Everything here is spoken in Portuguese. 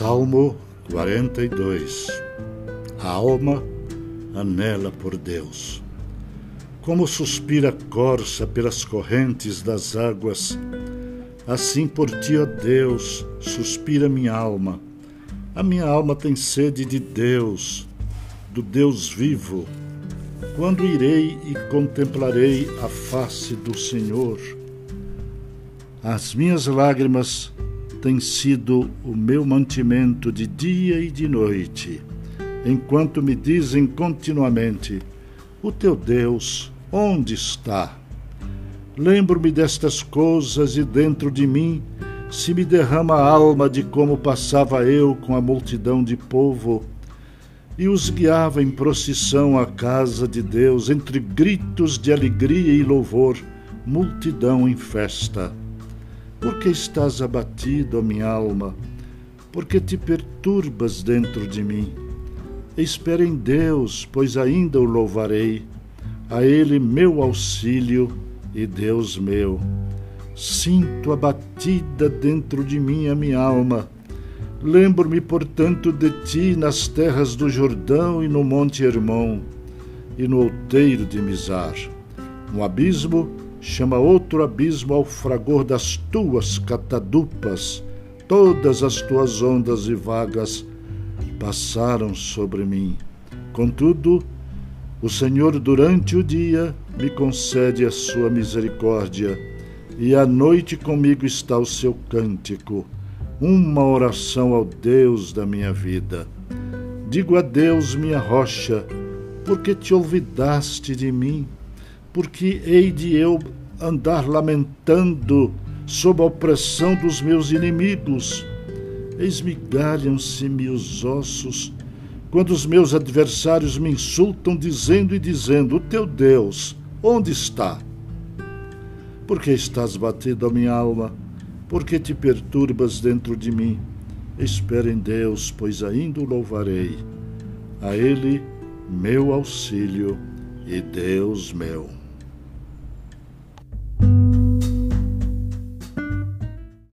Salmo 42 A alma anela por Deus. Como suspira a corça pelas correntes das águas, assim por ti, ó Deus, suspira minha alma. A minha alma tem sede de Deus, do Deus vivo. Quando irei e contemplarei a face do Senhor? As minhas lágrimas tem sido o meu mantimento de dia e de noite, enquanto me dizem continuamente: O teu Deus, onde está? Lembro-me destas coisas e dentro de mim se me derrama a alma de como passava eu com a multidão de povo e os guiava em procissão à casa de Deus, entre gritos de alegria e louvor, multidão em festa. Por que estás abatido, minha alma? Por que te perturbas dentro de mim? Espera em Deus, pois ainda o louvarei. A Ele meu auxílio e Deus meu. Sinto abatida dentro de mim a minha alma. Lembro-me, portanto, de ti nas terras do Jordão e no Monte Hermon e no outeiro de Mizar. Um abismo chama outro abismo ao fragor das tuas catadupas, todas as tuas ondas e vagas passaram sobre mim. Contudo, o Senhor durante o dia me concede a sua misericórdia, e à noite comigo está o seu cântico, uma oração ao Deus da minha vida. Digo a Deus, minha rocha, porque te olvidaste de mim? Porque hei de eu andar lamentando sob a opressão dos meus inimigos. Esmigalham-se-me os ossos quando os meus adversários me insultam, dizendo e dizendo: O teu Deus, onde está? Por que estás batido a minha alma? Por que te perturbas dentro de mim? Espera em Deus, pois ainda o louvarei. A Ele, meu auxílio e Deus meu.